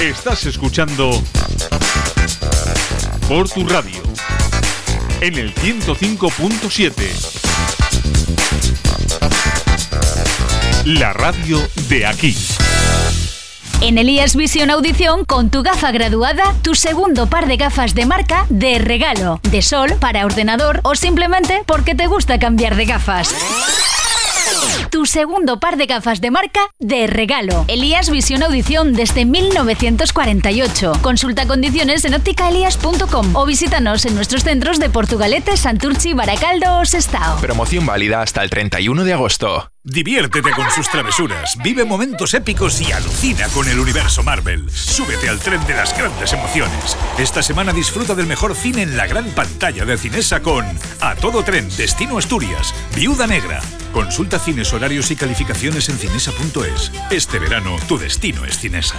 Estás escuchando por tu radio en el 105.7. La radio de aquí. En Elías Visión Audición, con tu gafa graduada, tu segundo par de gafas de marca de regalo, de sol, para ordenador o simplemente porque te gusta cambiar de gafas tu segundo par de gafas de marca de regalo. Elías Visión Audición desde 1948. Consulta condiciones en ópticaelías.com o visítanos en nuestros centros de Portugalete, Santurchi, Baracaldo o Sestao. Promoción válida hasta el 31 de agosto. Diviértete con sus travesuras, vive momentos épicos y alucina con el universo Marvel. Súbete al tren de las grandes emociones. Esta semana disfruta del mejor cine en la gran pantalla de Cinesa con A Todo Tren, Destino Asturias, Viuda Negra. Consulta cines, horarios y calificaciones en cinesa.es. Este verano tu destino es Cinesa.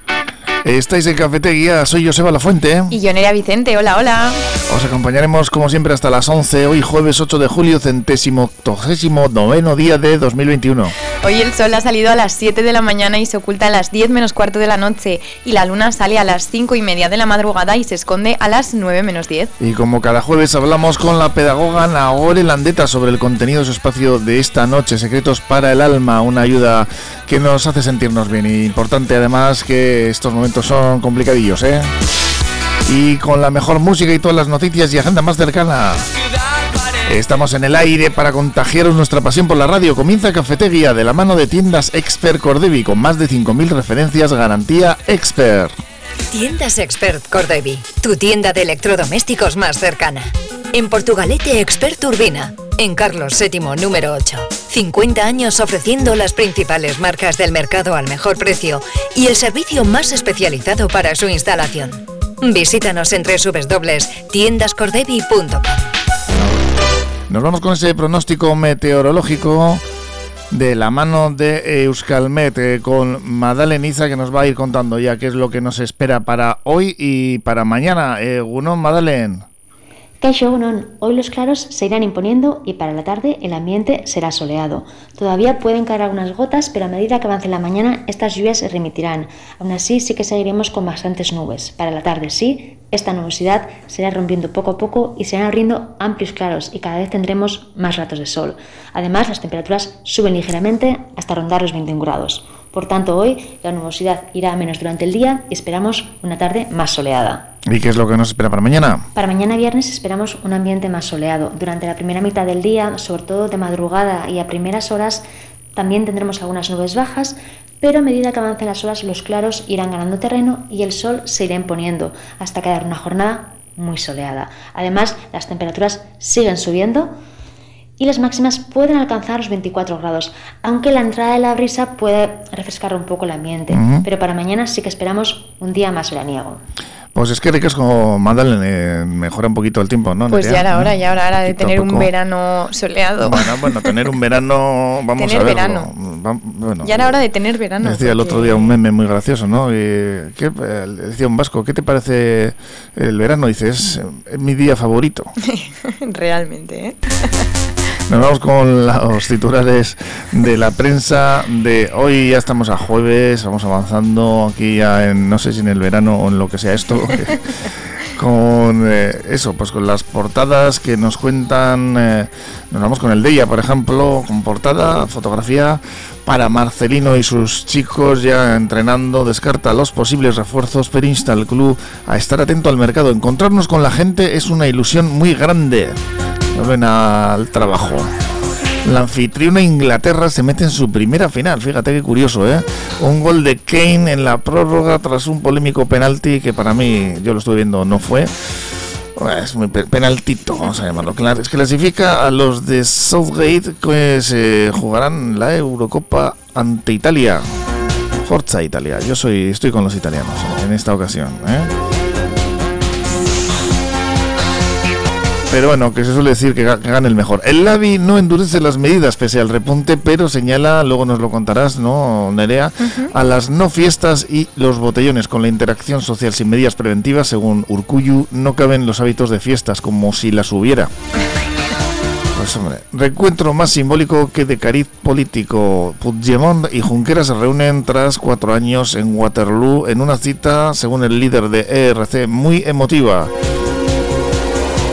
Estáis en Cafetería, soy Joseba La Fuente. Y yo Nerea Vicente, hola, hola. Os acompañaremos como siempre hasta las 11, hoy jueves 8 de julio, centésimo, octogésimo, noveno día de 2021. Hoy el sol ha salido a las 7 de la mañana y se oculta a las 10 menos cuarto de la noche. Y la luna sale a las 5 y media de la madrugada y se esconde a las 9 menos 10. Y como cada jueves hablamos con la pedagoga Nagore Landeta sobre el contenido de su espacio de esta noche, Secretos para el Alma, una ayuda que nos hace sentirnos bien. Y importante además que estos momentos son complicadillos, ¿eh? Y con la mejor música y todas las noticias y agenda más cercana. Estamos en el aire para contagiaros nuestra pasión por la radio. Comienza Cafetería de la mano de tiendas Expert Cordevi con más de 5.000 referencias garantía Expert. Tiendas Expert Cordevi, tu tienda de electrodomésticos más cercana. En Portugalete Expert Urbina, en Carlos VII número 8. 50 años ofreciendo las principales marcas del mercado al mejor precio y el servicio más especializado para su instalación. Visítanos en www.tiendascordevi.com. Nos vamos con ese pronóstico meteorológico de la mano de Euskalmet eh, con Madaleniza que nos va a ir contando ya qué es lo que nos espera para hoy y para mañana. Eh, Gunón, Madalen. Hoy los claros se irán imponiendo y para la tarde el ambiente será soleado. Todavía pueden caer algunas gotas, pero a medida que avance la mañana estas lluvias se remitirán. Aún así sí que seguiremos con bastantes nubes. Para la tarde sí, esta nubosidad se irá rompiendo poco a poco y se irán abriendo amplios claros y cada vez tendremos más ratos de sol. Además, las temperaturas suben ligeramente hasta rondar los 21 grados. Por tanto, hoy la nubosidad irá a menos durante el día y esperamos una tarde más soleada. ¿Y qué es lo que nos espera para mañana? Para mañana viernes esperamos un ambiente más soleado. Durante la primera mitad del día, sobre todo de madrugada y a primeras horas, también tendremos algunas nubes bajas, pero a medida que avancen las horas los claros irán ganando terreno y el sol se irá imponiendo hasta quedar una jornada muy soleada. Además, las temperaturas siguen subiendo y las máximas pueden alcanzar los 24 grados, aunque la entrada de la brisa puede refrescar un poco el ambiente. Pero para mañana sí que esperamos un día más veraniego. Pues es que como Magdalene mejora un poquito el tiempo, ¿no? Pues ya era hora, ya era hora de tener un verano soleado. Bueno, bueno, tener un verano, vamos tener a verlo. verano. Bueno, ya era hora de tener verano. Decía el otro día un meme muy gracioso, ¿no? Y, ¿qué, decía un vasco, ¿qué te parece el verano? Dices, es mi día favorito. Realmente, ¿eh? Nos vamos con los titulares de la prensa de hoy. Ya estamos a jueves, vamos avanzando aquí ya en, no sé si en el verano o en lo que sea esto. con eh, eso, pues con las portadas que nos cuentan, eh, nos vamos con el de ella, por ejemplo, con portada, fotografía para Marcelino y sus chicos ya entrenando, descarta los posibles refuerzos, pero insta al club a estar atento al mercado. Encontrarnos con la gente es una ilusión muy grande. Ven al trabajo. La anfitriona Inglaterra se mete en su primera final, fíjate qué curioso, ¿eh? Un gol de Kane en la prórroga tras un polémico penalti que para mí, yo lo estuve viendo, no fue. Es muy penaltito, vamos a llamarlo. Que clasifica a los de Southgate que se jugarán la Eurocopa ante Italia. Forza Italia. Yo soy, estoy con los italianos en esta ocasión. ¿eh? Pero bueno, que se suele decir que, gane el mejor. El Lavi no endurece las medidas pese al repunte, pero señala, luego nos lo contarás, ¿no, Nerea? A las no fiestas y los botellones con la interacción social sin medidas preventivas, según Urcuyu, no caben los hábitos de fiestas como si las hubiera. Pues hombre, reencuentro más simbólico que de cariz político. Puigdemont y Junqueras se reúnen tras cuatro años en Waterloo en una cita, según el líder de ERC, muy emotiva.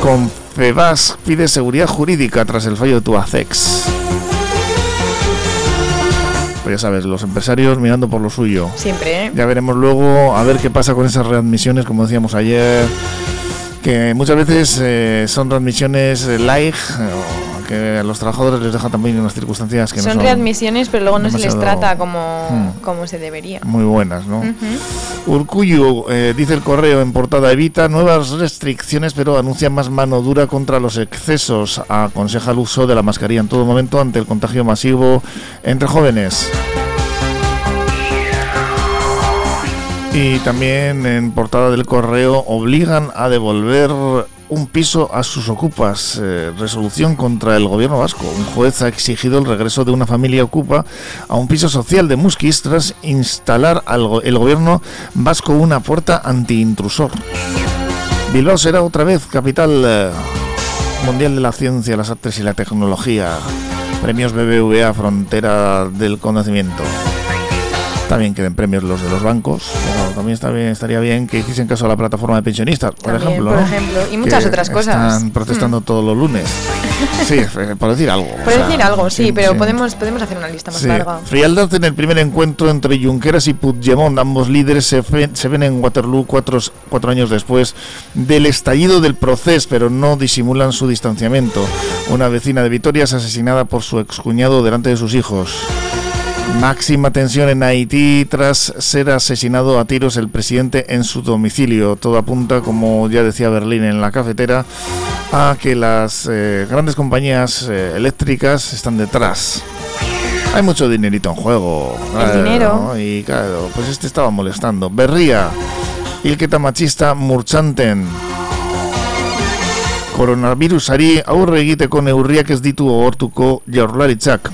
Con Febas pide seguridad jurídica tras el fallo de Tuacex. Pues ya sabes, los empresarios mirando por lo suyo. Siempre, ¿eh? Ya veremos luego a ver qué pasa con esas readmisiones, como decíamos ayer, que muchas veces eh, son readmisiones eh, light que a los trabajadores les deja también unas circunstancias que son no son readmisiones, pero luego no se les trata como, hmm. como se debería. Muy buenas, ¿no? Urcuyo, eh, dice el correo en portada, evita nuevas restricciones, pero anuncia más mano dura contra los excesos. Aconseja el uso de la mascarilla en todo momento ante el contagio masivo entre jóvenes. Y también en portada del correo obligan a devolver un piso a sus ocupas. Eh, resolución contra el gobierno vasco. Un juez ha exigido el regreso de una familia ocupa a un piso social de Musquis tras instalar al el gobierno vasco una puerta anti-intrusor. Bilbao será otra vez capital eh, mundial de la ciencia, las artes y la tecnología. Premios BBVA, frontera del conocimiento. También queden premios los de los bancos, pero también está bien, estaría bien que hiciesen caso a la plataforma de pensionistas, por ejemplo. Por ejemplo, y muchas otras cosas. Están protestando mm. todos los lunes. Sí, eh, por decir algo. Por decir algo, sí, pero Podemos, podemos hacer una lista más larga. Frialdad en el primer encuentro entre Junqueras y Puigdemont, ambos líderes se, se ven en Waterloo cuatro, cuatro años después del estallido del proceso, pero no disimulan su distanciamiento. Una vecina de Vitoria es asesinada por su excuñado delante de sus hijos. Máxima tensión en Haití tras ser asesinado a tiros el presidente en su domicilio. Todo apunta, como ya decía Berlín en la cafetera, a que las eh, grandes compañías eh, eléctricas están detrás. Hay mucho dinerito en juego. El dinero. Y claro, pues este estaba molestando. Berría, Ilketa machista Murchanten. Coronavirusari aurre egiteko neurriak ez ditu ohortuko jaurlaritzak.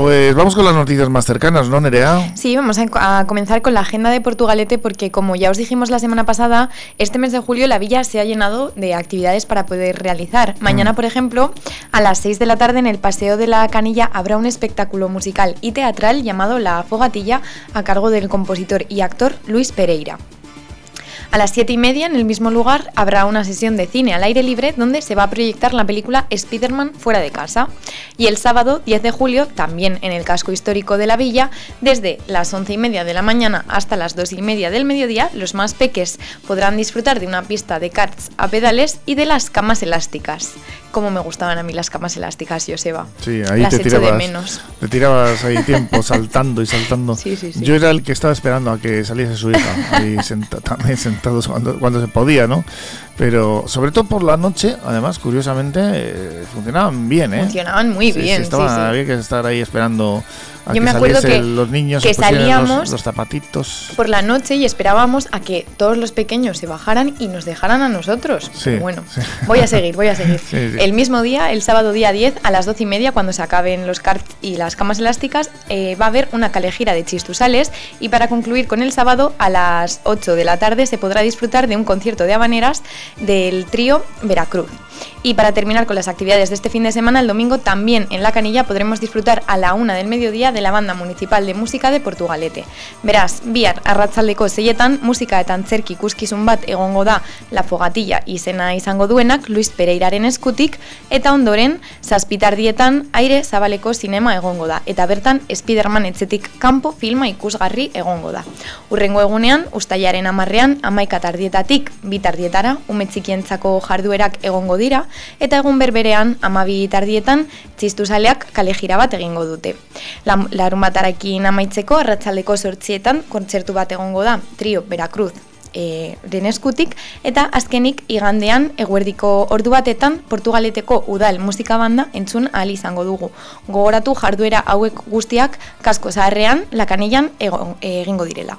Pues vamos con las noticias más cercanas, ¿no, Nerea? Sí, vamos a, comenzar con la agenda de Portugalete porque como ya os dijimos la semana pasada, este mes de julio la villa se ha llenado de actividades para poder realizar. Mm. Mañana, por ejemplo, a las 6 de la tarde en el Paseo de la Canilla habrá un espectáculo musical y teatral llamado La Fogatilla a cargo del compositor y actor Luis Pereira. A las 7 y media, en el mismo lugar, habrá una sesión de cine al aire libre donde se va a proyectar la película Spider-Man fuera de casa. Y el sábado 10 de julio, también en el casco histórico de la villa, desde las 11 y media de la mañana hasta las 2 y media del mediodía, los más peques podrán disfrutar de una pista de karts a pedales y de las camas elásticas. Como me gustaban a mí las camas elásticas, Joseba. Sí, ahí te tirabas, de menos. Te tirabas ahí tiempo saltando y saltando. Sí, sí, Yo era el que estaba esperando a que saliese su hija, ahí también cuando, cuando se podía, ¿no? Pero sobre todo por la noche, además, curiosamente, eh, funcionaban bien, ¿eh? Funcionaban muy bien. Sí, estaba, Había que estar ahí esperando a Yo me acuerdo que los niños que salíamos los, zapatitos por la noche y esperábamos a que todos los pequeños se bajaran y nos dejaran a nosotros. Sí, bueno, voy a seguir, voy a seguir. el mismo día, el sábado día 10, a las 12 y media, cuando se acaben los karts y las camas elásticas, eh, va a haber una calejira de chistusales y para concluir con el sábado, a las 8 de la tarde se podrá disfrutar de un concierto de habaneras del trío Veracruz. Y para terminar con las actividades de este fin de semana, el domingo también en La Canilla podremos disfrutar a la una del mediodía de la Banda Municipal de Música de Portugalete. Verás, bihar arratzaldeko seietan musika eta antzerki ikuskizun bat egongo da La Fogatilla izena izango duenak Luis Pereiraren eskutik eta ondoren zazpitardietan aire zabaleko sinema egongo da eta bertan Spiderman etzetik kanpo filma ikusgarri egongo da. Urrengo egunean, ustaiaren amarrean, amaika tardietatik, bitardietara, umetzikientzako jarduerak egongo dira, eta egun berberean amabi tardietan txistuzaleak kale jira bat egingo dute. Larun batarakin amaitzeko arratzaldeko sortzietan kontzertu bat egongo da, trio Veracruz, e, eskutik eta azkenik igandean eguerdiko ordu batetan Portugaleteko udal musika banda entzun ahal izango dugu. Gogoratu jarduera hauek guztiak kasko zaharrean lakanillan egingo direla.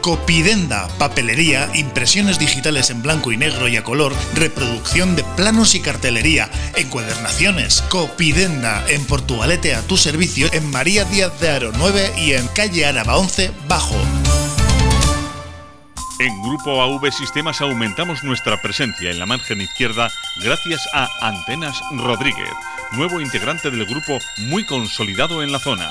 Copidenda, papelería, impresiones digitales en blanco y negro y a color, reproducción de planos y cartelería, encuadernaciones. Copidenda, en Portugalete a tu servicio, en María Díaz de Aro 9 y en calle Araba 11, Bajo. En Grupo AV Sistemas aumentamos nuestra presencia en la margen izquierda gracias a Antenas Rodríguez, nuevo integrante del grupo muy consolidado en la zona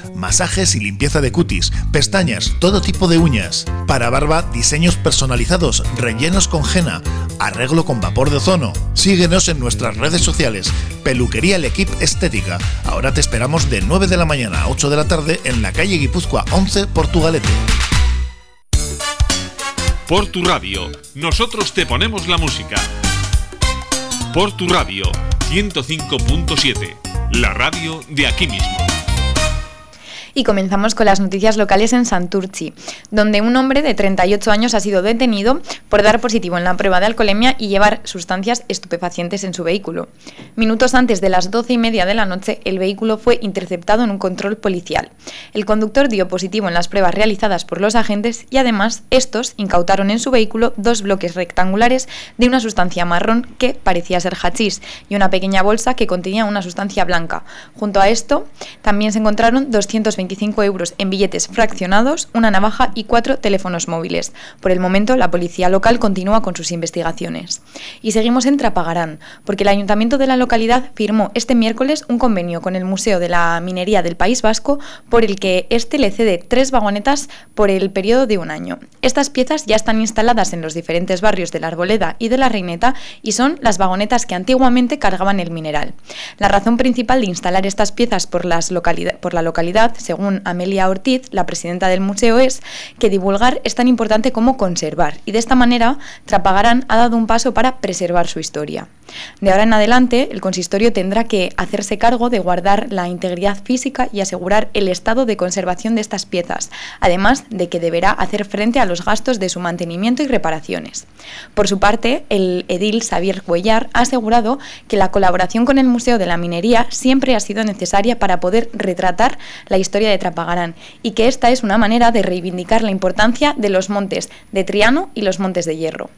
masajes y limpieza de cutis, pestañas, todo tipo de uñas. Para barba, diseños personalizados, rellenos con henna, arreglo con vapor de ozono. Síguenos en nuestras redes sociales. Peluquería El Equipe Estética. Ahora te esperamos de 9 de la mañana a 8 de la tarde en la calle Guipúzcoa 11, Portugalete. Por tu radio, nosotros te ponemos la música. Por tu radio, 105.7, la radio de aquí mismo. Y comenzamos con las noticias locales en Santurci, donde un hombre de 38 años ha sido detenido por dar positivo en la prueba de alcoholemia y llevar sustancias estupefacientes en su vehículo. Minutos antes de las 12 y media de la noche, el vehículo fue interceptado en un control policial. El conductor dio positivo en las pruebas realizadas por los agentes y además estos incautaron en su vehículo dos bloques rectangulares de una sustancia marrón que parecía ser hachís y una pequeña bolsa que contenía una sustancia blanca. Junto a esto, también se encontraron 220 25 euros en billetes fraccionados, una navaja y cuatro teléfonos móviles. Por el momento, la policía local continúa con sus investigaciones. Y seguimos en Trapagarán, porque el ayuntamiento de la localidad firmó este miércoles un convenio con el Museo de la Minería del País Vasco por el que este le cede tres vagonetas por el periodo de un año. Estas piezas ya están instaladas en los diferentes barrios de la Arboleda y de la Reineta y son las vagonetas que antiguamente cargaban el mineral. La razón principal de instalar estas piezas por, las por la localidad según Amelia Ortiz, la presidenta del museo, es que divulgar es tan importante como conservar, y de esta manera Trapagarán ha dado un paso para preservar su historia. De ahora en adelante, el consistorio tendrá que hacerse cargo de guardar la integridad física y asegurar el estado de conservación de estas piezas, además de que deberá hacer frente a los gastos de su mantenimiento y reparaciones. Por su parte, el edil Xavier Cuellar ha asegurado que la colaboración con el Museo de la Minería siempre ha sido necesaria para poder retratar la historia de Trapagarán y que esta es una manera de reivindicar la importancia de los montes de Triano y los montes de Hierro.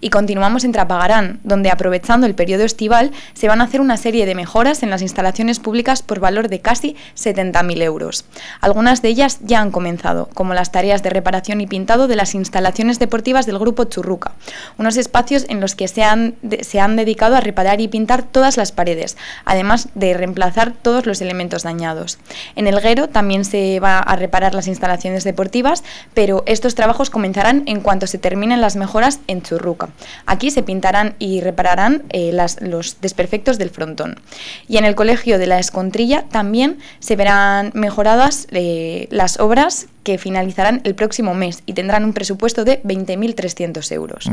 Y continuamos en Trapagarán, donde aprovechando el periodo estival se van a hacer una serie de mejoras en las instalaciones públicas por valor de casi 70.000 euros. Algunas de ellas ya han comenzado, como las tareas de reparación y pintado de las instalaciones deportivas del grupo Churruca, unos espacios en los que se han, se han dedicado a reparar y pintar todas las paredes, además de reemplazar todos los elementos dañados. En el Guero también se va a reparar las instalaciones deportivas, pero estos trabajos comenzarán en cuanto se terminen las mejoras en Churruca. Aquí se pintarán y repararán eh, los desperfectos del frontón. Y en el Colegio de la Escontrilla también se verán mejoradas eh, las obras que finalizarán el próximo mes y tendrán un presupuesto de 20.300 euros.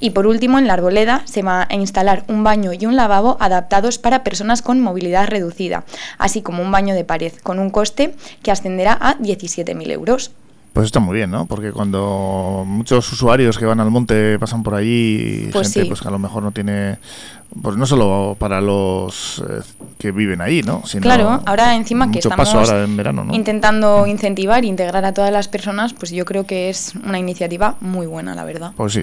Y por último, en la Arboleda se va a instalar un baño y un lavabo adaptados para personas con movilidad reducida, así como un baño de pared, con un coste que ascenderá a 17.000 euros. Pues está muy bien, ¿no? Porque cuando muchos usuarios que van al monte pasan por allí, pues gente pues que a lo mejor no tiene, pues no solo para los eh, que viven ahí, ¿no? Sino claro, ahora encima que estamos ahora en verano, ¿no? intentando incentivar e integrar a todas las personas, pues yo creo que es una iniciativa muy buena, la verdad. Pues sí.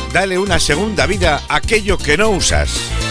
Dale una segunda vida a aquello que no usas.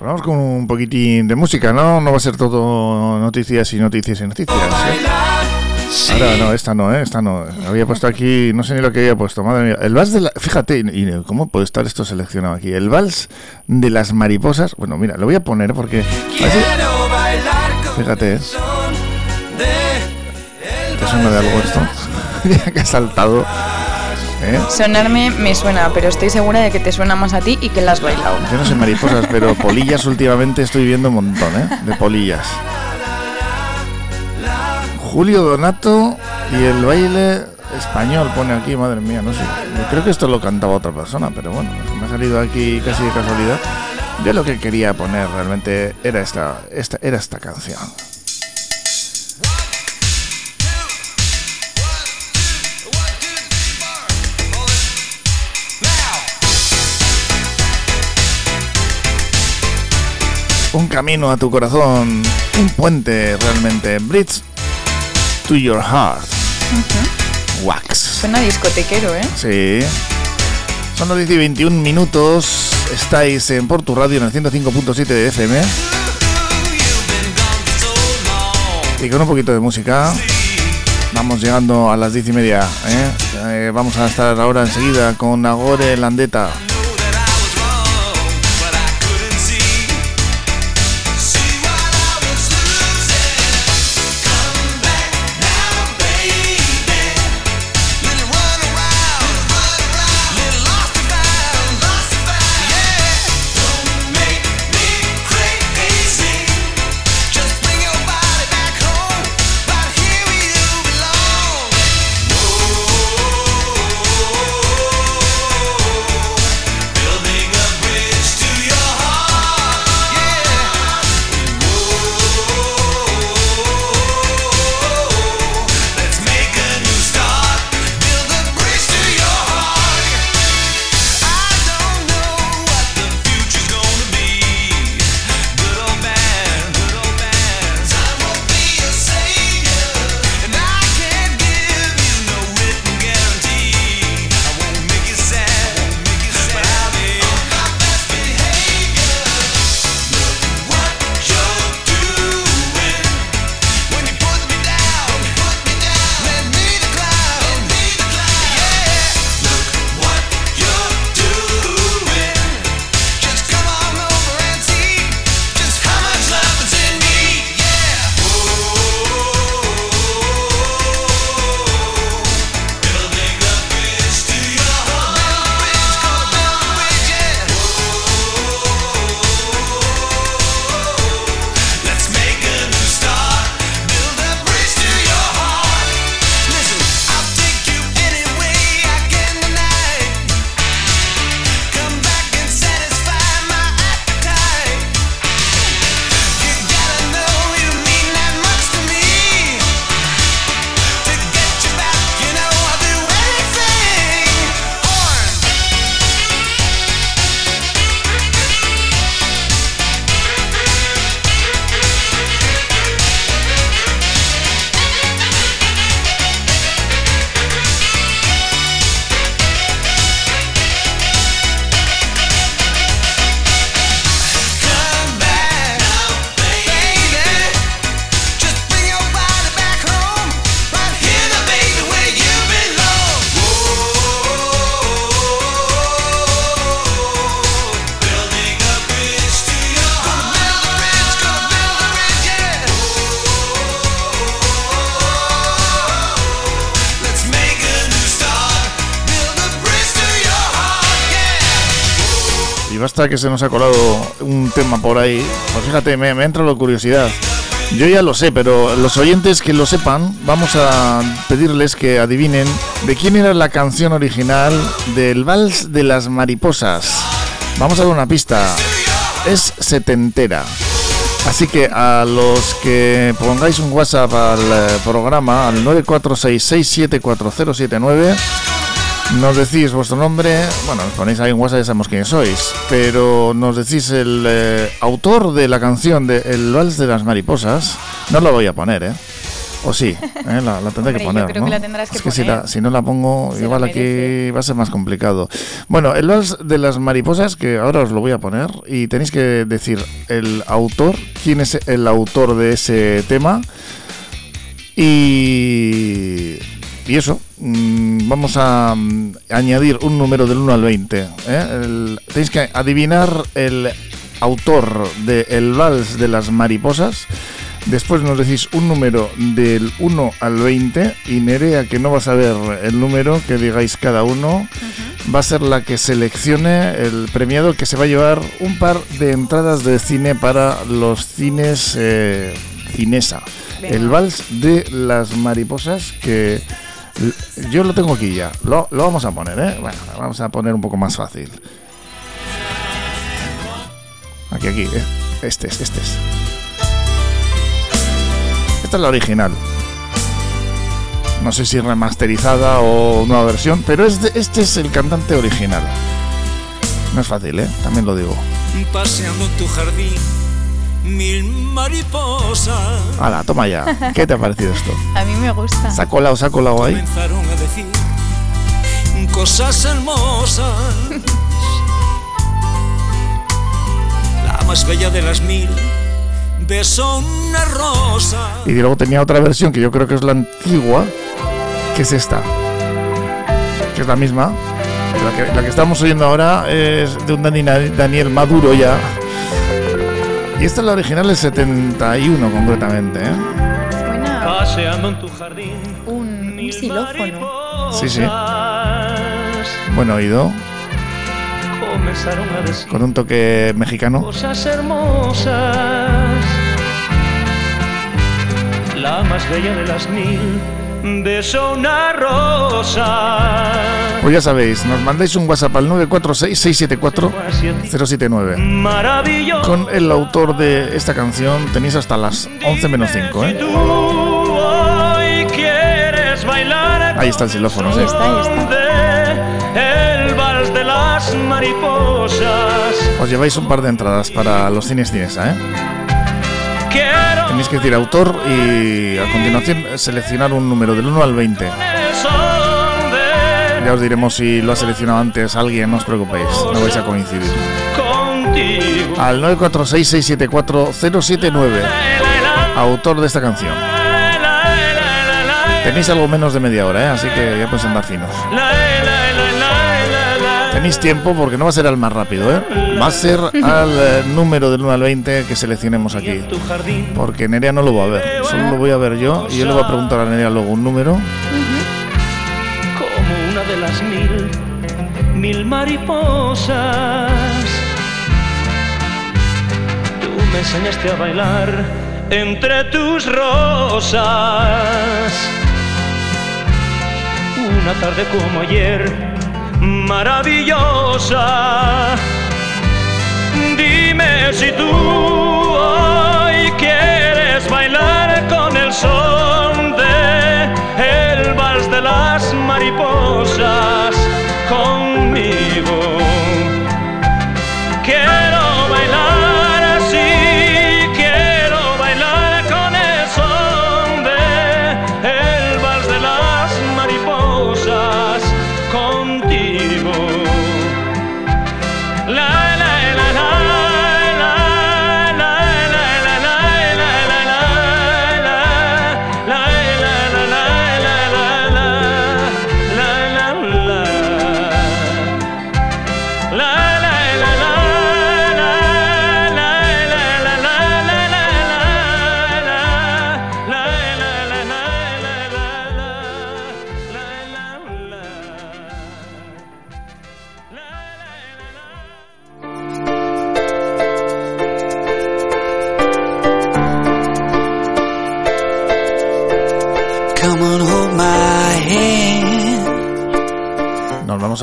Vamos con un poquitín de música, ¿no? No va a ser todo noticias y noticias y noticias. ¿eh? Ahora no, esta no, ¿eh? Esta no. Había puesto aquí, no sé ni lo que había puesto, madre mía. El vals de la. Fíjate, y, ¿cómo puede estar esto seleccionado aquí? El vals de las mariposas. Bueno, mira, lo voy a poner porque. Fíjate, ¿eh? ¿Te suena de algo esto? que ha saltado. ¿Eh? Sonarme me suena, pero estoy segura de que te suena más a ti y que la has bailado. Yo no sé mariposas, pero polillas últimamente estoy viendo un montón, ¿eh? De polillas. Julio Donato y el baile español pone aquí, madre mía, no sé. Yo creo que esto lo cantaba otra persona, pero bueno, me ha salido aquí casi de casualidad. Yo lo que quería poner realmente era esta, esta, era esta canción. Un camino a tu corazón, un puente realmente. Bridge to your heart. Wax. Suena discotequero, ¿eh? Sí. Son las 10 y 21 minutos. Estáis en Portu Radio en el 105.7 de FM. Y con un poquito de música. Vamos llegando a las 10 y media. ¿eh? Eh, vamos a estar ahora enseguida con Agore Landeta. Hasta que se nos ha colado un tema por ahí. Pues fíjate, me, me entra la curiosidad. Yo ya lo sé, pero los oyentes que lo sepan, vamos a pedirles que adivinen de quién era la canción original del Vals de las Mariposas. Vamos a dar una pista. Es setentera. Así que a los que pongáis un WhatsApp al eh, programa, al 946674079, nos decís vuestro nombre, bueno, nos ponéis ahí en WhatsApp, ya sabemos quién sois, pero nos decís el eh, autor de la canción de El Vals de las Mariposas, no lo voy a poner, ¿eh? O sí, ¿eh? la, la tendré que yo poner. creo ¿no? que la tendrás que es que si, poner. la- si no la pongo, Se igual aquí va a ser más complicado. Bueno, el vals de las mariposas, que ahora os lo voy a poner, y tenéis que decir el autor, quién es el autor de ese tema. Y, y eso, mm, vamos a mm, añadir un número del 1 al 20. ¿eh? El- tenéis que adivinar el autor de El Vals de las Mariposas. Después nos decís un número del 1 al 20 y Nerea, que no va a saber el número que digáis cada uno, va a ser la que seleccione el premiado que se va a llevar un par de entradas de cine para los cines eh, Cinesa. Venga. El vals de las mariposas que yo lo tengo aquí ya. Lo, lo vamos a poner, ¿eh? Bueno, lo vamos a poner un poco más fácil. Aquí, aquí. eh. Este es, este es. Esta es la original. No sé si remasterizada o nueva versión, pero este, este es el cantante original. No es fácil, ¿eh? También lo digo. Jardín, mil mariposas Hala, toma ya. ¿Qué te ha parecido esto? A mí me gusta. ¿Se ha colado, se ha colado ahí? comenzaron a decir cosas hermosas. La más bella de las mil besó una rosa. Y luego tenía otra versión que yo creo que es la antigua, que es esta. Que es la misma. La que, la que estamos oyendo ahora es de un Dani- Daniel Maduro ya. Y esta es la original del 71 concretamente. ¿eh? Suena Paseando en tu jardín. un, un xilófono. Sí, sí. Buen oído, Comenzaron a decir con un toque mexicano. cosas hermosas. La más bella de las mil besó una rosa. Pues ya sabéis, nos mandáis un WhatsApp al 946-674-079. Maravilloso. Con el autor de esta canción tenéis hasta las 11 menos 5, ¿eh? Ahí está el xilófono, sí. Ahí está, ahí está. el vals de las mariposas. Os lleváis un par de entradas para los cines Cinesa, ¿eh? Tenéis que decir autor y a continuación seleccionar un número del 1 al 20. el son de Ya os diremos si lo ha seleccionado antes alguien, no os preocupéis, no vais a coincidir. Al 946-674-079, autor de esta canción. Tenéis algo menos de media hora, ¿eh? así que ya podéis andar finos. Tenéis tiempo porque no va a ser al más rápido, ¿eh? va a ser al eh, número del 1 al 20 que seleccionemos aquí. Porque Nerea no lo va a ver, solo lo voy a ver yo y yo le voy a preguntar a Nerea luego un número. como una de las mil, mil mariposas. Tú me enseñaste a bailar entre tus rosas. Una tarde como ayer, maravillosa. Dime si tú hoy quieres bailar con el son de el vals de las mariposas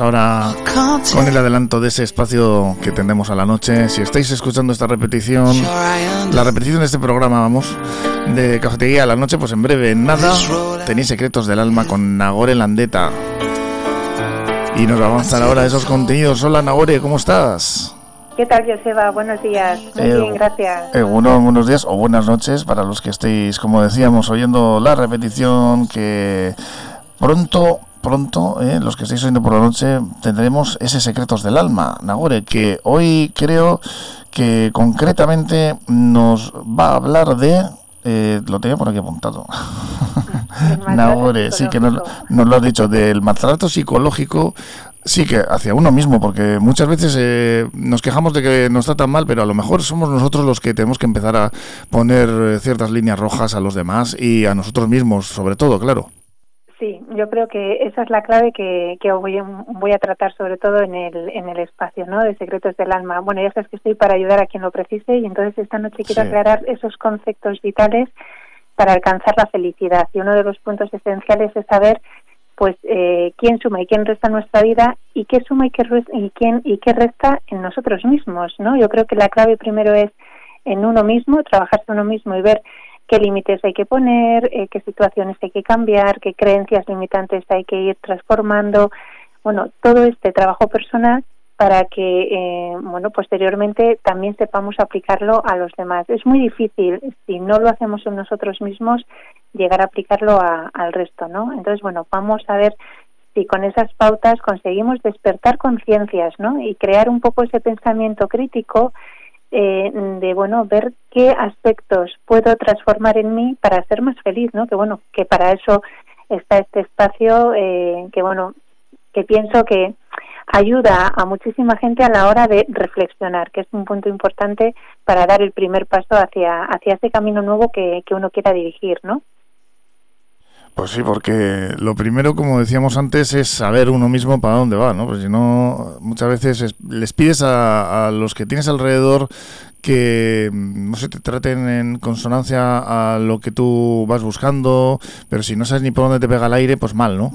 vamos ahora con el adelanto de ese espacio que tendremos a la noche. Si estáis escuchando esta repetición, la repetición de este programa, vamos, de Cafetería a la noche, pues en breve, en nada, tenéis Secretos del Alma con Nagore Landeta. Y nos vamos a avanzar ahora esos contenidos. Hola Nagore, ¿cómo estás? ¿Qué tal, Joseba? Buenos días. Muy Eh, bien, gracias. Eh, bueno, buenos días o buenas noches para los que estéis, como decíamos, oyendo la repetición que pronto, pronto, eh, los que estéis oyendo por la noche, tendremos ese Secretos del Alma, Nagore, que hoy creo que concretamente nos va a hablar de... eh, lo tenía por aquí apuntado. Nagore, sí que nos, nos lo has dicho, del maltrato psicológico, sí que hacia uno mismo, porque muchas veces eh, nos quejamos de que nos tratan mal, pero a lo mejor somos nosotros los que tenemos que empezar a poner eh, ciertas líneas rojas a los demás y a nosotros mismos, sobre todo, claro. Sí, yo creo que esa es la clave que, que voy, a- voy a tratar sobre todo en el, en el espacio ¿no? de Secretos del Alma. Bueno, ya sabes que estoy para ayudar a quien lo precise y entonces esta noche quiero Sí. aclarar esos conceptos vitales para alcanzar la felicidad. Y uno de los puntos esenciales es saber pues eh, quién suma y quién resta en nuestra vida y qué suma y qué, y quién y qué resta en nosotros mismos, ¿no? Yo creo que la clave primero es en uno mismo, trabajarse uno mismo y ver qué límites hay que poner, eh, qué situaciones hay que cambiar, qué creencias limitantes hay que ir transformando. Bueno, todo este trabajo personal para que, eh, bueno, posteriormente también sepamos aplicarlo a los demás. Es muy difícil, si no lo hacemos en nosotros mismos, llegar a aplicarlo a- al resto, ¿no? Entonces, bueno, vamos a ver si con esas pautas conseguimos despertar conciencias, ¿no? Y crear un poco ese pensamiento crítico eh, de bueno ver qué aspectos puedo transformar en mí para ser más feliz no que bueno que para eso está este espacio eh, que bueno que pienso que ayuda a muchísima gente a la hora de reflexionar que es un punto importante para dar el primer paso hacia hacia ese camino nuevo que, que uno quiera dirigir no Pues sí, porque lo primero, como decíamos antes, es saber uno mismo para dónde va, ¿no? Pues si no, muchas veces es- les pides a, los que tienes alrededor que, mm, no sé, te traten en consonancia a lo que tú vas buscando, pero si no sabes ni por dónde te pega el aire, pues mal, ¿no?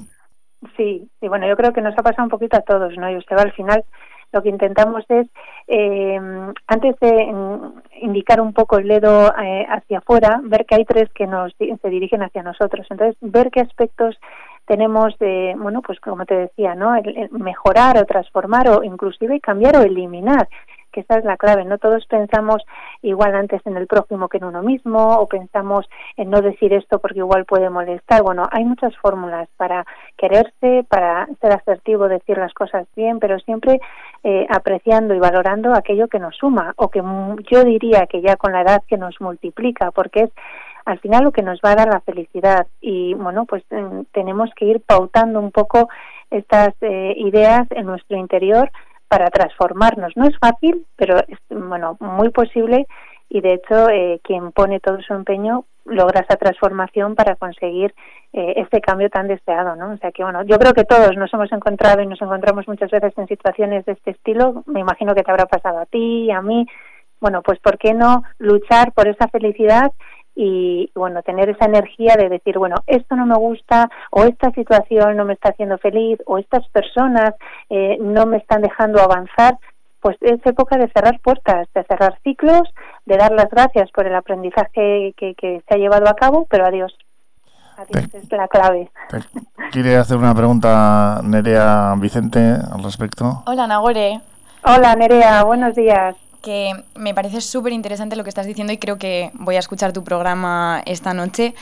Sí, y bueno, yo creo que nos ha pasado un poquito a todos, ¿no? Y usted va al final, lo que intentamos es, eh, antes de indicar un poco el dedo eh, hacia afuera, ver que hay tres que nos se dirigen hacia nosotros. Entonces, ver qué aspectos tenemos de, bueno, pues como te decía, ¿no? El mejorar o transformar o inclusive cambiar o eliminar que esa es la clave. No todos pensamos igual antes en el prójimo que en uno mismo o pensamos en no decir esto porque igual puede molestar. Bueno, hay muchas fórmulas para quererse, para ser asertivo, decir las cosas bien, pero siempre eh, apreciando y valorando aquello que nos suma o que yo diría que ya con la edad que nos multiplica, porque es al final lo que nos va a dar la felicidad y bueno pues mm, tenemos que ir pautando un poco estas eh, ideas en nuestro interior para transformarnos. No es fácil, pero es bueno muy posible y de hecho eh, quien pone todo su empeño logra esa transformación para conseguir eh, ese cambio tan deseado, ¿no? O sea que bueno, yo creo que todos nos hemos encontrado y nos encontramos muchas veces en situaciones de este estilo. Me imagino que te habrá pasado a ti, a mí. Bueno, pues ¿por qué no luchar por esa felicidad y bueno, tener esa energía de decir, bueno, esto no me gusta o esta situación no me está haciendo feliz o estas personas eh, no me están dejando avanzar, pues es época de cerrar puertas, de cerrar ciclos, de dar las gracias por el aprendizaje que, que se ha llevado a cabo, pero adiós. Adiós es la clave. ¿Quiere hacer una pregunta Nerea Vicente al respecto? Hola, Nagore. Hola, Nerea, buenos días. Que me parece súper interesante lo que estás diciendo y creo que voy a escuchar tu programa esta noche.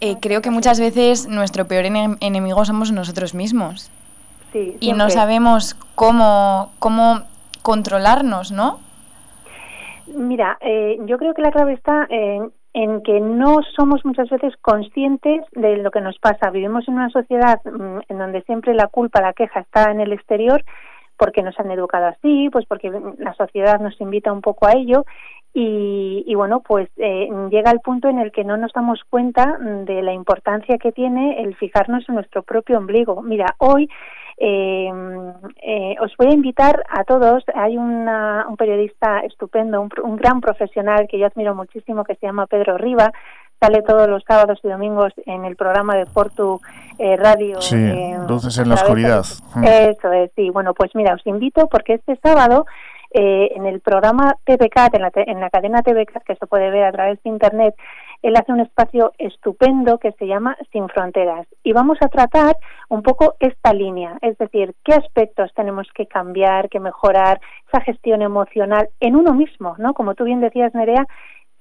Eh, creo que muchas veces nuestro peor ene- enemigo somos nosotros mismos. Sí, Y no sabemos cómo, cómo controlarnos, ¿no? Mira, eh, yo creo que la clave está en, en que no somos muchas veces conscientes de lo que nos pasa. Vivimos en una sociedad mm, en donde siempre la culpa, la queja está en el exterior porque nos han educado así, pues porque la sociedad nos invita un poco a ello y, y bueno, pues eh, llega el punto en el que no nos damos cuenta de la importancia que tiene el fijarnos en nuestro propio ombligo. Mira, hoy eh, eh, os voy a invitar a todos. Hay una- un periodista estupendo, un gran profesional que yo admiro muchísimo, que se llama Pedro Riva. Sale todos los sábados y domingos en el programa de Portu eh, Radio. Sí, eh, luces en la de- oscuridad. Eso es, sí. Bueno, pues mira, os invito porque este sábado eh, en el programa TVCAT, en la, en la cadena TVCAT, que se puede ver a través de Internet, él hace un espacio estupendo que se llama Sin Fronteras. Y vamos a tratar un poco esta línea, es decir, qué aspectos tenemos que cambiar, que mejorar, esa gestión emocional en uno mismo, ¿no? Como tú bien decías, Nerea,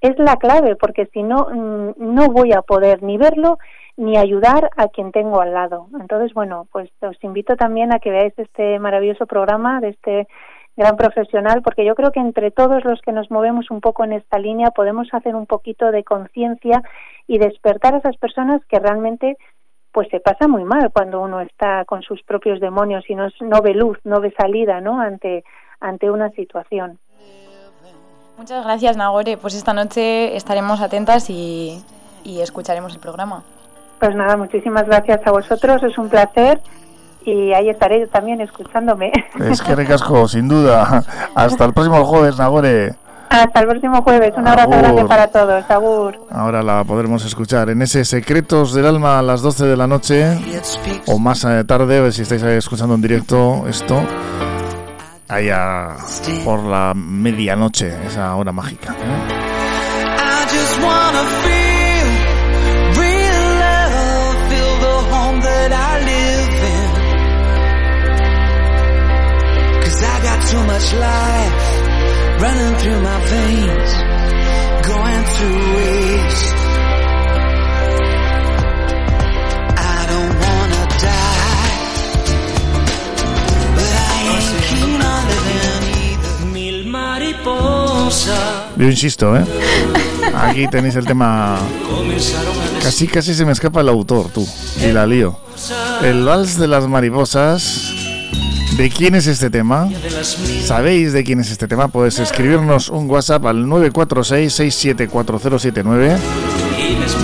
es la clave, porque si no, mm, no voy a poder ni verlo ni ayudar a quien tengo al lado. Entonces, bueno, pues os invito también a que veáis este maravilloso programa de este gran profesional, porque yo creo que entre todos los que nos movemos un poco en esta línea podemos hacer un poquito de conciencia y despertar a esas personas que realmente pues se pasa muy mal cuando uno está con sus propios demonios y no, no ve luz, no ve salida, ¿no? Ante ante una situación. Muchas gracias, Nagore. Pues esta noche estaremos atentas y, y escucharemos el programa. Pues nada, muchísimas gracias a vosotros, es un placer y ahí estaré yo también escuchándome. Es que recasco, sin duda. Hasta el próximo jueves, Nagore. Hasta el próximo jueves, un abrazo Agur. grande para todos, Agur. Ahora la podremos escuchar en ese Secretos del Alma a las 12 de la noche o más eh, tarde, a ver si estáis escuchando en directo esto. Allá por la medianoche, esa hora mágica. too much life running through my veins, going to waste. Yo insisto, ¿eh? Aquí tenéis el tema. Casi, casi se me escapa el autor, tú. Y la lío. El vals de las mariposas. ¿De quién es este tema? ¿Sabéis de quién es este tema? Pues escribirnos un WhatsApp al 946-674079.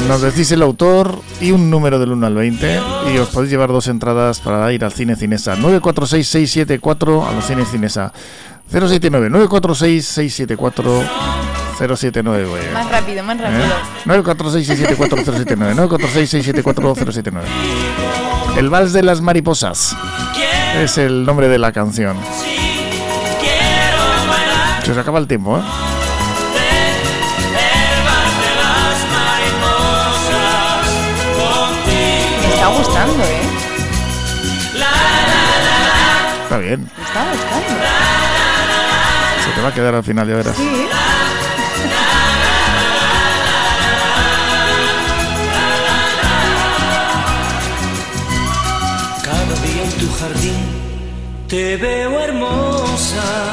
Nos decís el autor y un número del 1 al 20 y os podéis llevar dos entradas para ir al cine Cinesa. 946-674 a los cines Cinesa. 079 946-674 079. Más rápido, más rápido. ¿Eh? 946-674-079. 946-674-079. El vals de las mariposas es el nombre de la canción. Se os acaba el tiempo, ¿eh? Me está gustando, ¿eh? Está bien. Está te va a quedar al final, ya verás. Sí. Cada día en tu jardín te veo hermosa.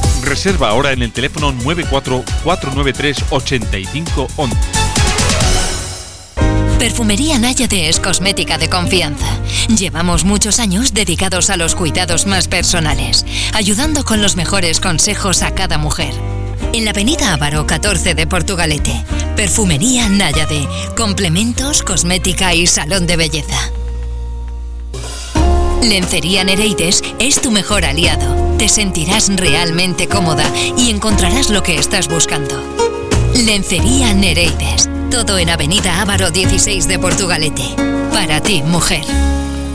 Reserva ahora en el teléfono 944938511. Perfumería Náyade es cosmética de confianza. Llevamos muchos años dedicados a los cuidados más personales, ayudando con los mejores consejos a cada mujer. En la avenida Ávaro 14 de Portugalete, Perfumería Náyade, complementos, cosmética y salón de belleza. Lencería Nereides es tu mejor aliado. Te sentirás realmente cómoda y encontrarás lo que estás buscando. Lencería Nereides. Todo en Avenida Ávaro 16 de Portugalete. Para ti, mujer.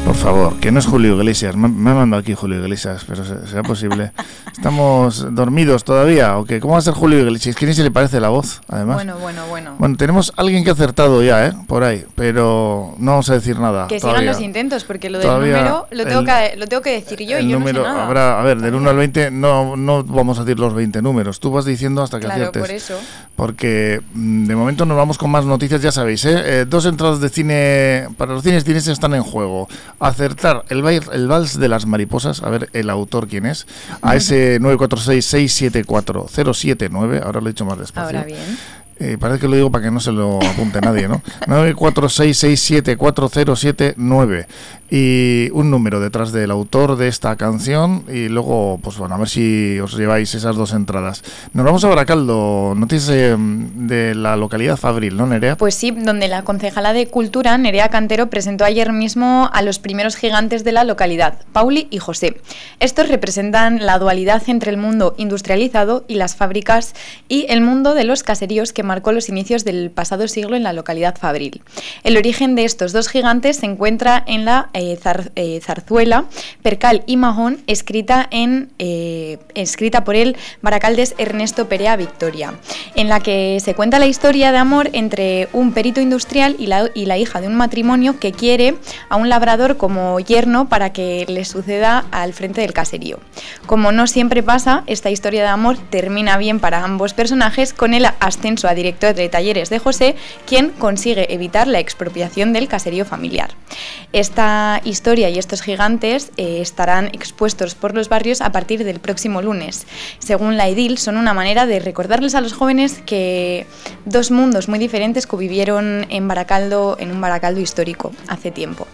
Por favor, que no es Julio Iglesias. Me, me ha mandado aquí Julio Iglesias, pero se- será posible. Estamos dormidos todavía. ¿o qué? ¿Cómo va a ser Julio Iglesias? ¿Quién se le parece la voz, además? Bueno, bueno, bueno. Bueno, tenemos alguien que ha acertado ya, ¿eh? Por ahí, pero no vamos a decir nada. Que todavía. sigan los intentos, porque lo del Todavía número lo tengo, el- que, lo tengo que decir yo el y yo número, no sé nada. habrá, a ver, del 1 al 20 no, no vamos a decir los 20 números. Tú vas diciendo hasta que Claro, aciertes. por eso. Porque mm, de momento nos vamos con más noticias, ya sabéis, ¿eh? Eh, dos entradas de cine para los cines cines están en juego. Acertar el, el vals de las mariposas, a ver el autor quién es, a ese 946-674-079, ahora lo he dicho más despacio. Ahora bien. Eh, parece que lo digo para que no se lo apunte nadie, ¿no? 946674079 y un número detrás del autor de esta canción y luego, pues bueno, a ver si os lleváis esas dos entradas. Nos vamos a Baracaldo, noticias eh, de la localidad Fabril, ¿no, Nerea? Pues sí, donde la concejala de Cultura, Nerea Cantero, presentó ayer mismo a los primeros gigantes de la localidad, Pauli y José. Estos representan la dualidad entre el mundo industrializado y las fábricas y el mundo de los caseríos que marcó los inicios del pasado siglo en la localidad Fabril. El origen de estos dos gigantes se encuentra en la eh, zar- eh, zarzuela Percal y Mahón, escrita, en, eh, escrita por el baracaldes Ernesto Perea Victoria, en la que se cuenta la historia de amor entre un perito industrial y la, y la hija de un matrimonio que quiere a un labrador como yerno para que le suceda al frente del caserío. Como no siempre pasa, esta historia de amor termina bien para ambos personajes con el ascenso a director de talleres de José, quien consigue evitar la expropiación del caserío familiar. Esta historia y estos gigantes eh, estarán expuestos por los barrios a partir del próximo lunes. Según la Edil, son una manera de recordarles a los jóvenes que dos mundos muy diferentes convivieron en Baracaldo, en un Baracaldo histórico, hace tiempo.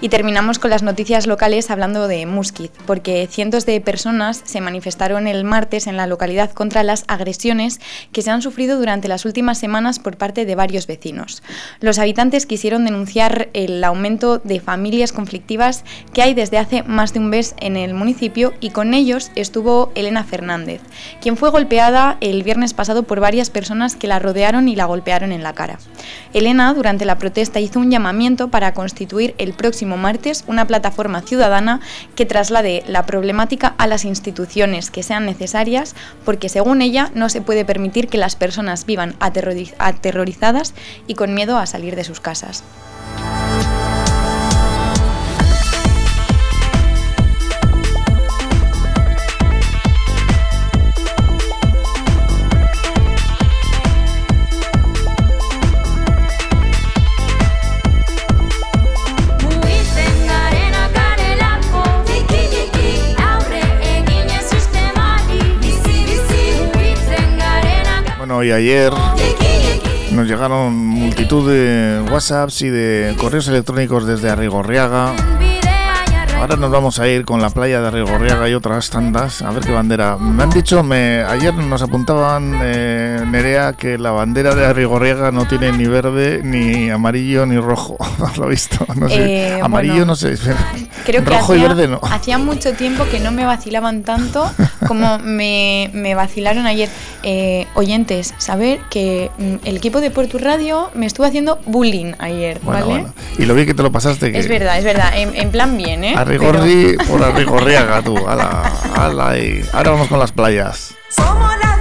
Y terminamos con las noticias locales hablando de Musquiz, porque cientos de personas se manifestaron el martes en la localidad contra las agresiones que se han sufrido durante las últimas semanas por parte de varios vecinos. Los habitantes quisieron denunciar el aumento de familias conflictivas que hay desde hace más de un mes en el municipio y con ellos estuvo Elena Fernández, quien fue golpeada el viernes pasado por varias personas que la rodearon y la golpearon en la cara. Elena, durante la protesta, hizo un llamamiento para constituir el próximo martes una plataforma ciudadana que traslade la problemática a las instituciones que sean necesarias, porque según ella no se puede permitir que las personas vivan aterrorizadas y con miedo a salir de sus casas. Y ayer nos llegaron multitud de WhatsApps y de correos electrónicos desde Arrigorriaga. Ahora nos vamos a ir con la playa de Arrigorriaga y otras tandas a ver qué bandera. Me han dicho, me, ayer nos apuntaban eh, Nerea que la bandera de Arrigorriaga no tiene ni verde, ni amarillo, ni rojo. ¿Lo he visto? No sé. Eh, amarillo bueno, no sé. Creo que rojo hacía, y verde no. hacía mucho tiempo que no me vacilaban tanto como me, me vacilaron ayer. Eh, oyentes, saber que mm, el equipo de Portu Radio me estuvo haciendo bullying ayer, Bueno, ¿vale? bueno. Y lo vi que te lo pasaste. Que Es verdad, es verdad, en, en plan bien, ¿eh? Arrigorri por Arrigorriaga, tú. Ala, ala, y ahora vamos con las playas. Somos las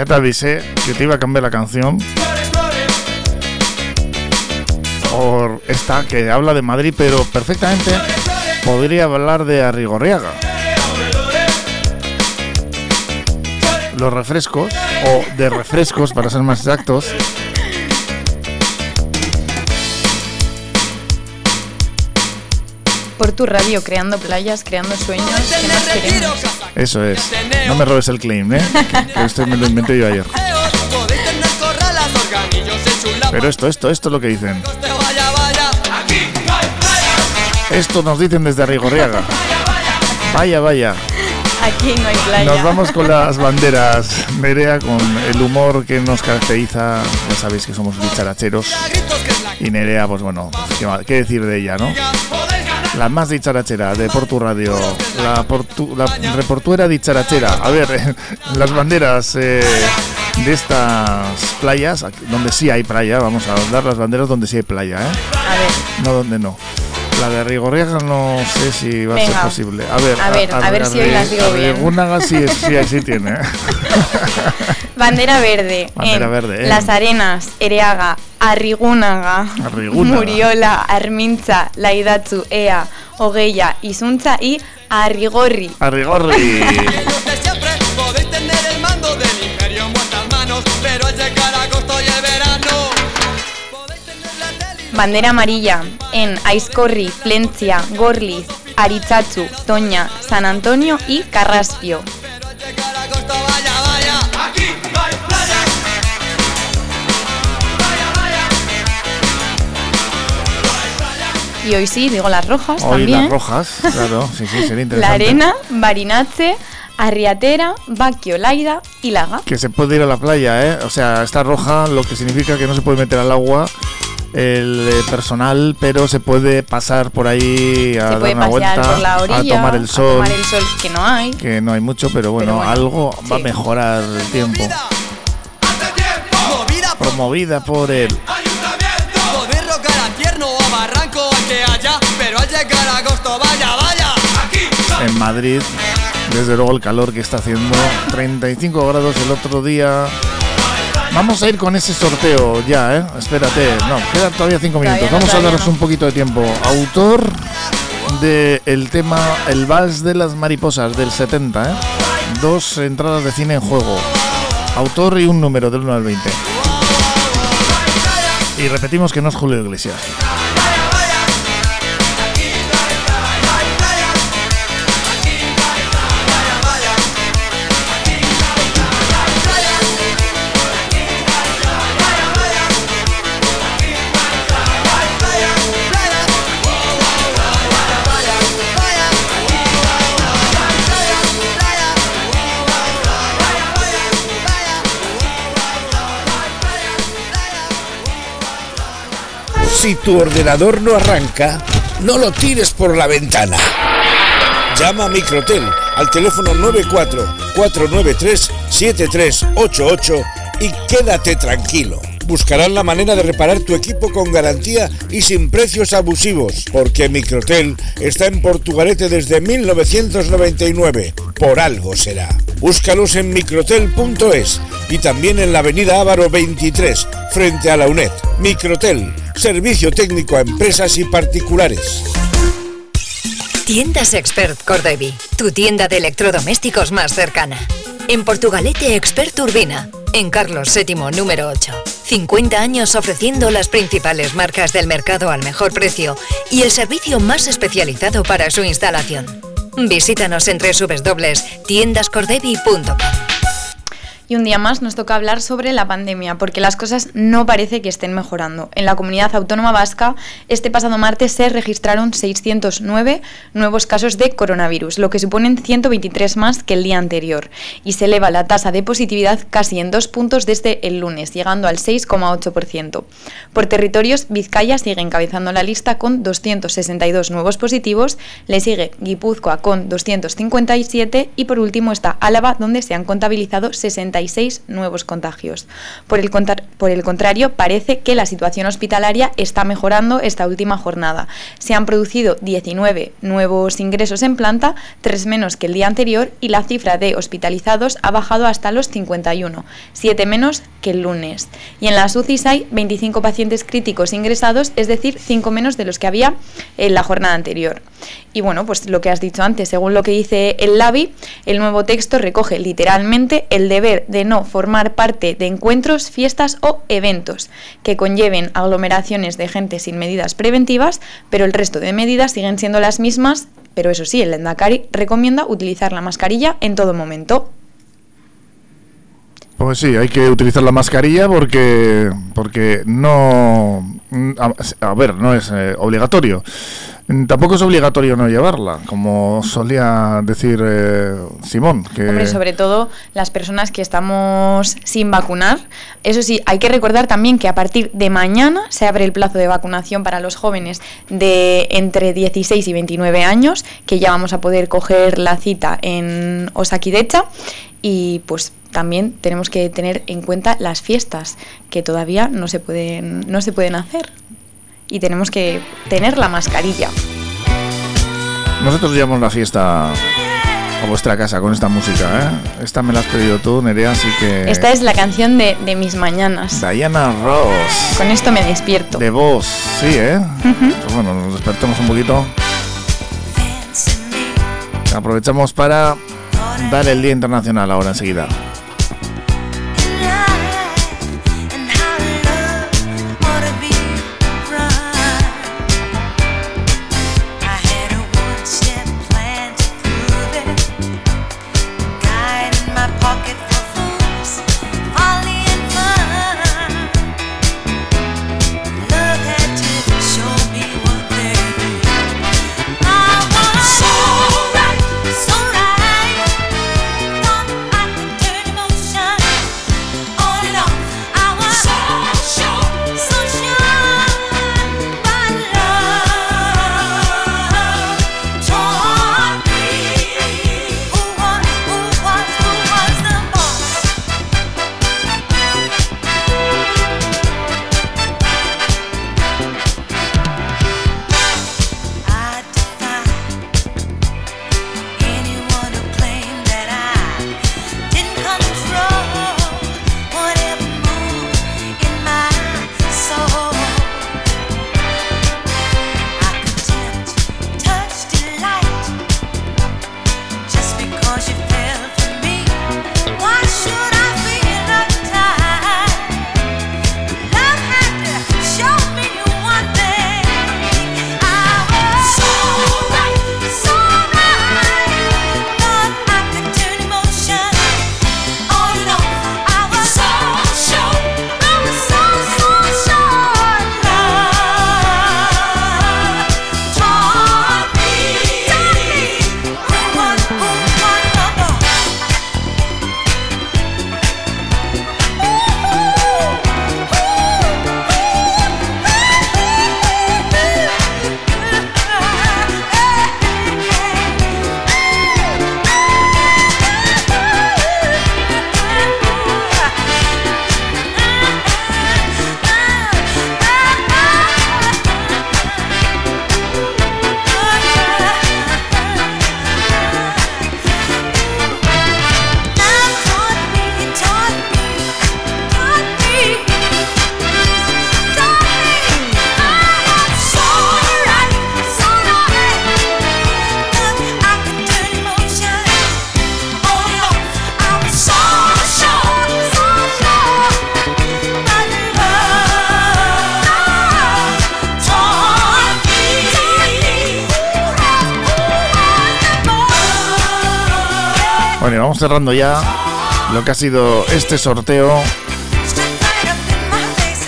Ya te avisé que te iba a cambiar la canción. Por esta que habla de Madrid, pero perfectamente podría hablar de Arrigorriaga. Los refrescos, o de refrescos para ser más exactos, Por tu radio, creando playas, creando sueños. ¿Qué más queremos? eso es. No me robes el claim, ¿eh? Que esto me lo inventé yo ayer. Pero esto, esto, esto es lo que dicen. Esto nos dicen desde Arrigorriaga. Vaya, vaya. Aquí no hay playa. Nos vamos con las banderas, Nerea, con el humor que nos caracteriza. Ya sabéis que somos dicharacheros. Y Nerea, pues bueno, ¿qué, ma- qué decir de ella, no? La más dicharachera de Portu Radio, la, portu- la reportuera dicharachera. A ver, las banderas eh, de estas playas, donde sí hay playa, vamos a dar las banderas donde sí hay playa, ¿eh? A ver, No donde no. La de Rigorriaga no sé si va a ser posible. A ver, A ver, a ver si hoy las digo bien. Rigúnaga sí, sí, sí tiene. ¿eh? bandera verde. Bandera en verde, ¿eh? Las Arenas, Ereaga, Arrigúnaga, Arrigúnaga. Muriola, Armintza, Laidatzu, Ea, Ogeia, Izuntza y Arrigorri. Arrigorri. Bandera amarilla en Aizcorri, Plencia, Gorliz, Aritzatzu, Toña, San Antonio y Carraspio. Y hoy sí, digo las rojas Hoy también. las rojas, claro, sí, sí, sería interesante. La Arena, Barinatze, Arriatera, Baquio, Laida y Laga. Que se puede ir a la playa, ¿eh? O sea, está roja, lo que significa que no se puede meter al agua el eh, personal, pero se puede pasar por ahí a Se dar una vuelta, por la orilla, a tomar el sol, tomar el sol que no hay. que no hay mucho, pero bueno, Pero bueno, algo va a mejorar el tiempo. Promovida por él. Podéis rocar a tierno o a barranco que haya, pero al llegar agosto vaya, vaya. Aquí en Madrid. Desde luego el calor que está haciendo, 35 grados el otro día. Vamos a ir con ese sorteo ya, ¿eh? Espérate, no, quedan todavía 5 Todavía minutos. no, Vamos a daros no. un poquito de tiempo. Autor del tema El Vals de las Mariposas del 70, ¿eh? Dos entradas de cine en juego. Autor y un número del 1 al 20. Y repetimos que no es Julio Iglesias. Si tu ordenador no arranca, no lo tires por la ventana. Llama a Microtel al teléfono 94-493-7388 y quédate tranquilo. Buscarán la manera de reparar tu equipo con garantía y sin precios abusivos, porque Microtel está en Portugalete desde 1999. Por algo será. Búscalos en microtel.es y también en la avenida Ávaro 23, frente a la UNED. Microtel, servicio técnico a empresas y particulares. Tiendas Expert Cordevi, tu tienda de electrodomésticos más cercana. En Portugalete Expert Urbina, en Carlos VII número 8. 50 años ofreciendo las principales marcas del mercado al mejor precio y el servicio más especializado para su instalación. Visítanos en www.tiendascordevi.com. Y un día más nos toca hablar sobre la pandemia, porque las cosas no parece que estén mejorando. En la comunidad autónoma vasca, este pasado martes se registraron 609 nuevos casos de coronavirus, lo que suponen 123 más que el día anterior. Y se eleva la tasa de positividad casi en dos puntos desde el lunes, llegando al 6,8%. Por territorios, Vizcaya sigue encabezando la lista con 262 nuevos positivos, le sigue Guipúzcoa con 257 y por último está Álava, donde se han contabilizado 61 86 nuevos contagios. Por el, contar- por el contrario, parece que la situación hospitalaria está mejorando esta última jornada. Se han producido 19 nuevos ingresos en planta, tres menos que el día anterior, y la cifra de hospitalizados ha bajado hasta los 51, 7 menos que el lunes. Y en las UCIs hay 25 pacientes críticos ingresados, es decir, 5 menos de los que había en la jornada anterior. Y bueno, pues lo que has dicho antes, según lo que dice el LABI, el nuevo texto recoge literalmente el deber de no formar parte de encuentros, fiestas o eventos que conlleven aglomeraciones de gente sin medidas preventivas, pero el resto de medidas siguen siendo las mismas, pero eso sí, el Endacari recomienda utilizar la mascarilla en todo momento. Pues sí, hay que utilizar la mascarilla porque porque no a, a ver, no es eh, obligatorio. Mm, Tampoco es obligatorio no llevarla, como solía decir eh, Simón, Hombre, sobre todo las personas que estamos sin vacunar. Eso sí, hay que recordar también que a partir de mañana se abre el plazo de vacunación para los jóvenes de entre 16 y 29 años, que ya vamos a poder coger la cita en Osakidecha y pues también tenemos que tener en cuenta las fiestas que todavía no se pueden no se pueden hacer y tenemos que tener la mascarilla. nosotros llevamos la fiesta a vuestra casa con esta música, ¿eh? Esta me la has pedido tú, Nerea, así que Esta es la canción de, de mis mañanas. Diana Ross. Con esto me despierto. De voz, sí, ¿eh? Pues bueno, nos despertamos un poquito. Aprovechamos para dar el Día Internacional ahora enseguida. Cerrando ya lo que ha sido este sorteo.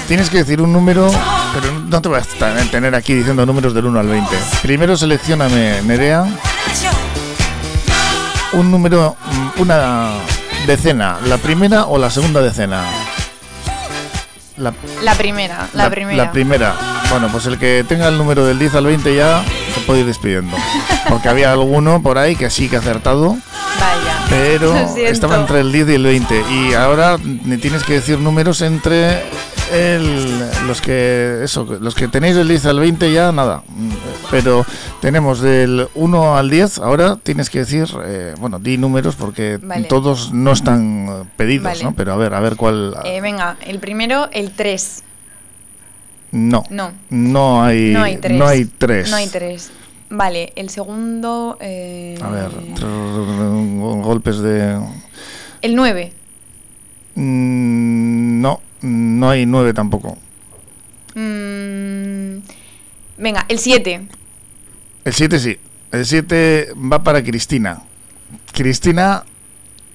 Tienes que decir un número, pero no te voy a tener aquí diciendo números del 1 al 20. Primero seleccioname, Nerea, un número, una decena, la primera o la segunda decena. La, La primera, la, primera. la primera. Bueno, pues el que tenga el número del 10 al 20 ya se puede ir despidiendo. Porque había alguno por ahí que sí que ha acertado. Vaya. pero estaba entre el 10 y el 20. Y ahora me tienes que decir números entre el, los que eso, los que tenéis del 10 al 20 ya nada. Pero tenemos del 1 al 10, ahora tienes que decir, eh, bueno, di números porque Vale. todos no están eh, pedidos, Vale. ¿no? Pero a ver, a ver cuál... Eh, venga, el primero, el 3. no. no. No hay, No hay tres. no hay tres. No hay tres. Vale, el segundo. eh, A ver, trrr, golpes de... El 9. Mm, No, no hay nueve tampoco. Mm, venga, el 7. El 7 sí. El 7 va para Cristina. Cristina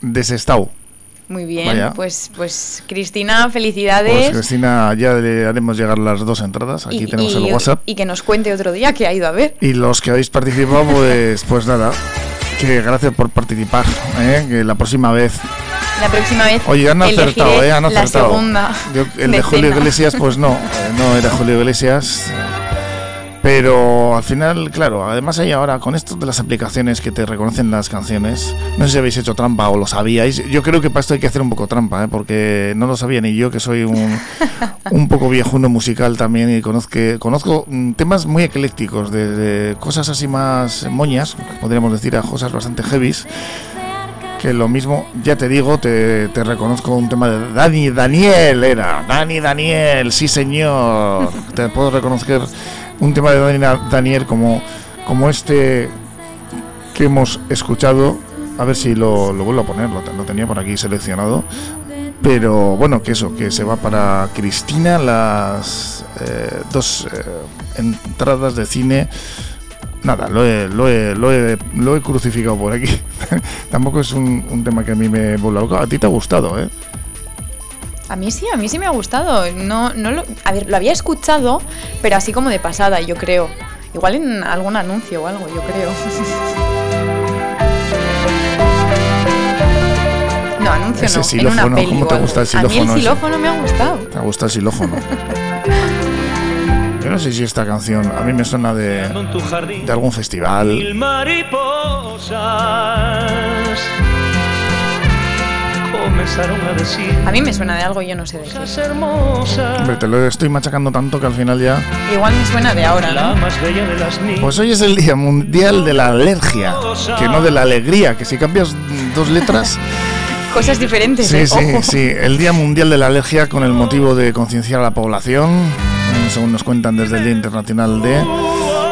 de. Muy bien. Vaya. Pues, pues Cristina, Pues felicidades. Cristina, ya le haremos llegar las dos entradas. Aquí y, tenemos y- el WhatsApp. y que nos cuente otro día que ha ido a ver. Y los que habéis participado, pues, pues nada. Que gracias por participar. ¿eh? Que la próxima vez. La próxima vez. Oye, han acertado, ¿eh? Han La acertado. segunda. Yo- el de Julio. Iglesias, pues no. eh, No era Julio Iglesias. Pero al final, claro, además hay ahora con esto de las aplicaciones que te reconocen las canciones, no sé si habéis hecho trampa o lo sabíais, yo creo que para esto hay que hacer un poco trampa, ¿eh? porque no lo sabía ni yo, que soy un, un poco viejuno musical también y conozco, conozco mm, temas muy eclécticos, desde cosas así más moñas, podríamos decir, a cosas bastante heavies, que lo mismo, ya te digo, te, te reconozco un tema de Dani Daniel, era, Dani Daniel, sí señor, te puedo reconocer un tema de Daniel como, como este que hemos escuchado, a ver si lo, vuelvo a poner, lo, te- lo tenía por aquí seleccionado, pero bueno, que eso, que se va para Cristina las eh, dos eh, entradas de cine. Nada, lo he, lo he, lo he, lo he crucificado por aquí. Tampoco es un, tema que a mí me vuelva. A ti te ha gustado, ¿eh? A mí sí, a mí sí me ha gustado. No, no lo, a ver, lo había escuchado, pero así como de pasada, yo creo. Igual en algún anuncio o algo, yo creo. No, anuncio Ese no, xilófono, en una peli ¿cómo te gusta el A mí xilófono el ese? xilófono me ha gustado. Te gusta el xilófono. Yo no sé si esta canción a mí me suena de, de algún festival. Mil mariposas comenzaron a decir A mí me suena de algo, yo no sé de qué. Hombre, te lo estoy machacando tanto que al final ya. Igual me suena de ahora, La ¿no? más bella de las niñas. Pues hoy es el Día Mundial de la Alergia, que no de la alegría, que si cambias dos letras. Cosas diferentes, Sí, ¿eh? sí, Ojo. sí. El Día Mundial de la Alergia con el motivo de concienciar a la población, según nos cuentan desde el Día Internacional de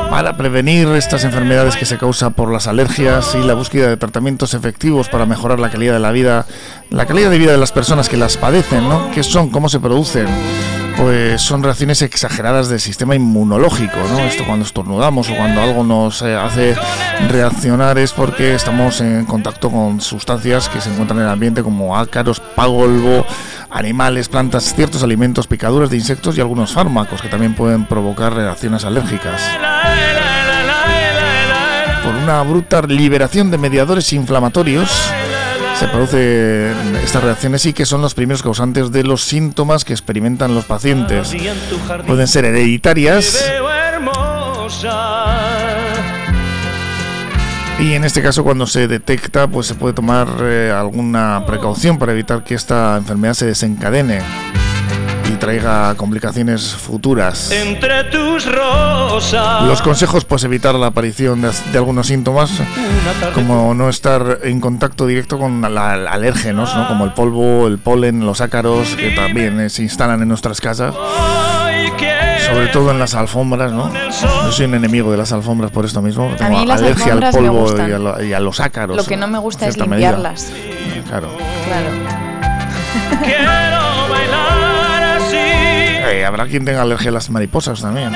para prevenir estas enfermedades que se causan por las alergias y la búsqueda de tratamientos efectivos para mejorar la calidad de la vida, la calidad de vida de las personas que las padecen, ¿no? ¿Qué son? ¿Cómo se producen? Pues son reacciones exageradas del sistema inmunológico, ¿no? Esto cuando estornudamos o cuando algo nos eh, hace reaccionar es porque estamos en contacto con sustancias que se encuentran en el ambiente como ácaros, polvo, animales, plantas, ciertos alimentos, picaduras de insectos y algunos fármacos que también pueden provocar reacciones alérgicas. Por una bruta liberación de mediadores inflamatorios se producen estas reacciones y que son los primeros causantes de los síntomas que experimentan los pacientes. Pueden ser hereditarias. Y en este caso cuando se detecta pues se puede tomar eh, alguna precaución para evitar que esta enfermedad se desencadene traiga complicaciones futuras. Entre tus rosas. Los consejos, pues evitar la aparición de, de algunos síntomas, como no estar en contacto directo con la, la- alérgenos, ¿no? como el polvo, el polen, los ácaros, que también eh, se instalan en nuestras casas, sobre todo en las alfombras. ¿no? Yo soy un enemigo de las alfombras por esto mismo, A tengo mí las alergia al polvo y a, lo- y a los ácaros. Lo que no me gusta es medida. limpiarlas. Claro. Claro. Eh, habrá quien tenga alergia a las mariposas también,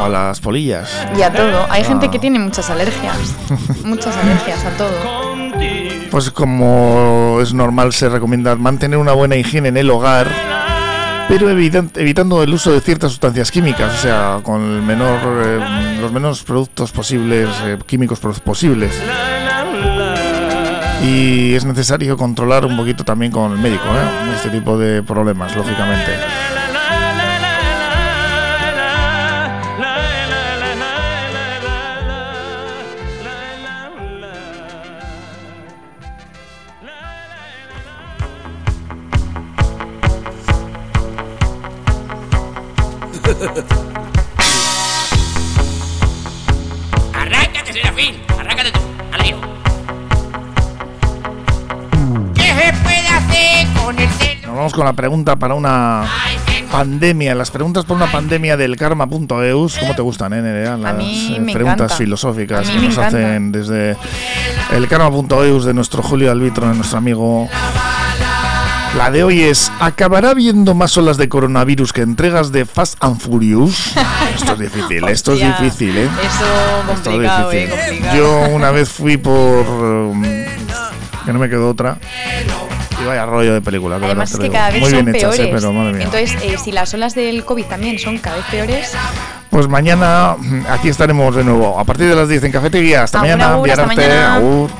o a las polillas. Y a todo. Hay gente Ah. que tiene muchas alergias. muchas alergias a todo. Pues como es normal, se recomienda mantener una buena higiene en el hogar, pero evitan- evitando el uso de ciertas sustancias químicas, o sea, con el menor, eh, los menos productos posibles, eh, químicos pos- posibles. Y es necesario controlar un poquito también con el médico, ¿eh? este tipo de problemas, lógicamente. Con la pregunta para una pandemia. Las preguntas para una pandemia del karma.eus. ¿Cómo te gustan, eh, Nerea? Las eh, preguntas encanta. filosóficas que nos encanta. hacen desde el karma.eus de nuestro Julio Albitro, de nuestro amigo. La de hoy es, ¿acabará viendo más olas de coronavirus que entregas de Fast and Furious? Esto es difícil, esto es difícil, ¿eh? Eso Esto es complicado, eh, difícil. complicado. Yo una vez fui por... um, que no me quedó otra. Vaya rollo de película, de Además es que cada vez Muy son bien hechas, peores. ¿eh? Pero. Entonces, eh, si las olas del COVID también son cada vez peores, Pues mañana aquí estaremos de nuevo. A partir de las 10 en Cafetería. Hasta Agur, mañana. agur, hasta mañana. agur.